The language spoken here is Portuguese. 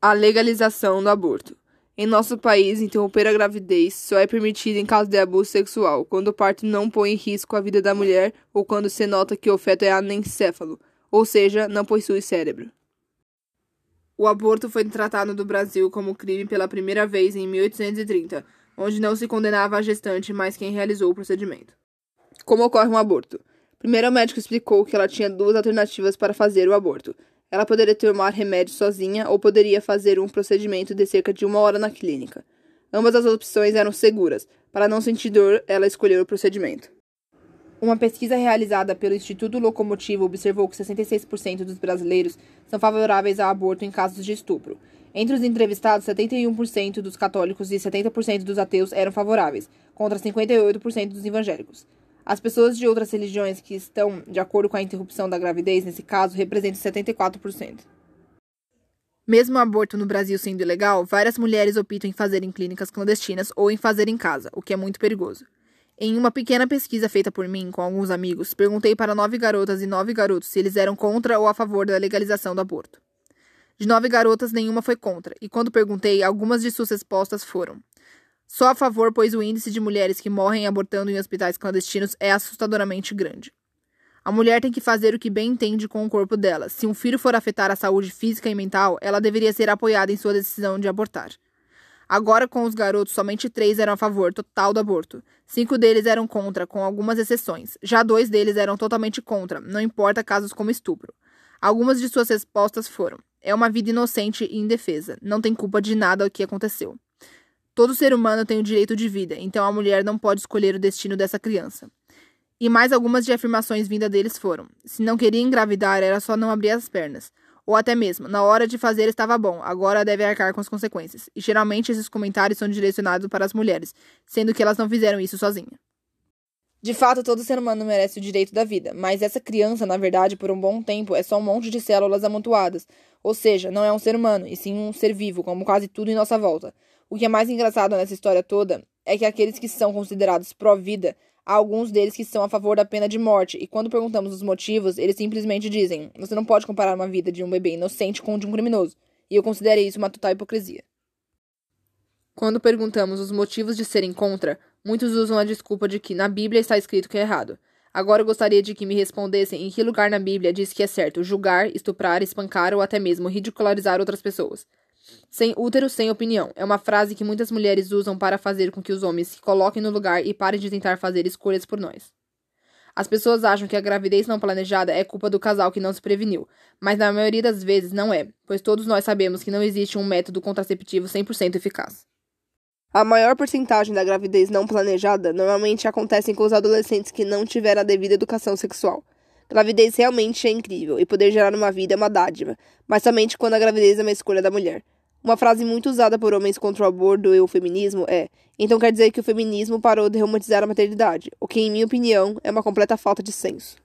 A legalização do aborto. Em nosso país, interromper a gravidez só é permitido em caso de abuso sexual, quando o parto não põe em risco a vida da mulher ou quando se nota que o feto é anencéfalo, ou seja, não possui cérebro. O aborto foi tratado no Brasil como crime pela primeira vez em 1830, onde não se condenava a gestante, mas quem realizou o procedimento. Como ocorre um aborto? Primeiro, o médico explicou que ela tinha duas alternativas para fazer o aborto ela poderia tomar remédio sozinha ou poderia fazer um procedimento de cerca de uma hora na clínica. Ambas as opções eram seguras. Para não sentir dor, ela escolheu o procedimento. Uma pesquisa realizada pelo Instituto Locomotivo observou que 66% dos brasileiros são favoráveis ao aborto em casos de estupro. Entre os entrevistados, 71% dos católicos e 70% dos ateus eram favoráveis, contra 58% dos evangélicos. As pessoas de outras religiões que estão de acordo com a interrupção da gravidez, nesse caso, representam 74%. Mesmo o aborto no Brasil sendo ilegal, várias mulheres optam em fazer em clínicas clandestinas ou em fazer em casa, o que é muito perigoso. Em uma pequena pesquisa feita por mim com alguns amigos, perguntei para nove garotas e nove garotos se eles eram contra ou a favor da legalização do aborto. De nove garotas, nenhuma foi contra, e quando perguntei, algumas de suas respostas foram: só a favor, pois o índice de mulheres que morrem abortando em hospitais clandestinos é assustadoramente grande. A mulher tem que fazer o que bem entende com o corpo dela. Se um filho for afetar a saúde física e mental, ela deveria ser apoiada em sua decisão de abortar. Agora, com os garotos, somente três eram a favor total do aborto. Cinco deles eram contra, com algumas exceções. Já dois deles eram totalmente contra, não importa casos como estupro. Algumas de suas respostas foram: é uma vida inocente e indefesa, não tem culpa de nada o que aconteceu. Todo ser humano tem o direito de vida, então a mulher não pode escolher o destino dessa criança. E mais algumas de afirmações vindas deles foram: se não queria engravidar, era só não abrir as pernas. Ou até mesmo, na hora de fazer estava bom, agora deve arcar com as consequências. E geralmente esses comentários são direcionados para as mulheres, sendo que elas não fizeram isso sozinhas. De fato, todo ser humano merece o direito da vida, mas essa criança, na verdade, por um bom tempo, é só um monte de células amontoadas. Ou seja, não é um ser humano, e sim um ser vivo, como quase tudo em nossa volta. O que é mais engraçado nessa história toda é que aqueles que são considerados pró-vida, há alguns deles que são a favor da pena de morte, e quando perguntamos os motivos, eles simplesmente dizem: você não pode comparar uma vida de um bebê inocente com a de um criminoso. E eu considerei isso uma total hipocrisia. Quando perguntamos os motivos de serem contra, muitos usam a desculpa de que na Bíblia está escrito que é errado. Agora eu gostaria de que me respondessem em que lugar na Bíblia diz que é certo julgar, estuprar, espancar ou até mesmo ridicularizar outras pessoas. Sem útero, sem opinião. É uma frase que muitas mulheres usam para fazer com que os homens se coloquem no lugar e parem de tentar fazer escolhas por nós. As pessoas acham que a gravidez não planejada é culpa do casal que não se preveniu, mas na maioria das vezes não é, pois todos nós sabemos que não existe um método contraceptivo 100% eficaz. A maior porcentagem da gravidez não planejada normalmente acontece com os adolescentes que não tiveram a devida educação sexual. Gravidez realmente é incrível e poder gerar uma vida é uma dádiva, mas somente quando a gravidez é uma escolha da mulher. Uma frase muito usada por homens contra o aborto e o feminismo é: então quer dizer que o feminismo parou de romantizar a maternidade, o que, em minha opinião, é uma completa falta de senso.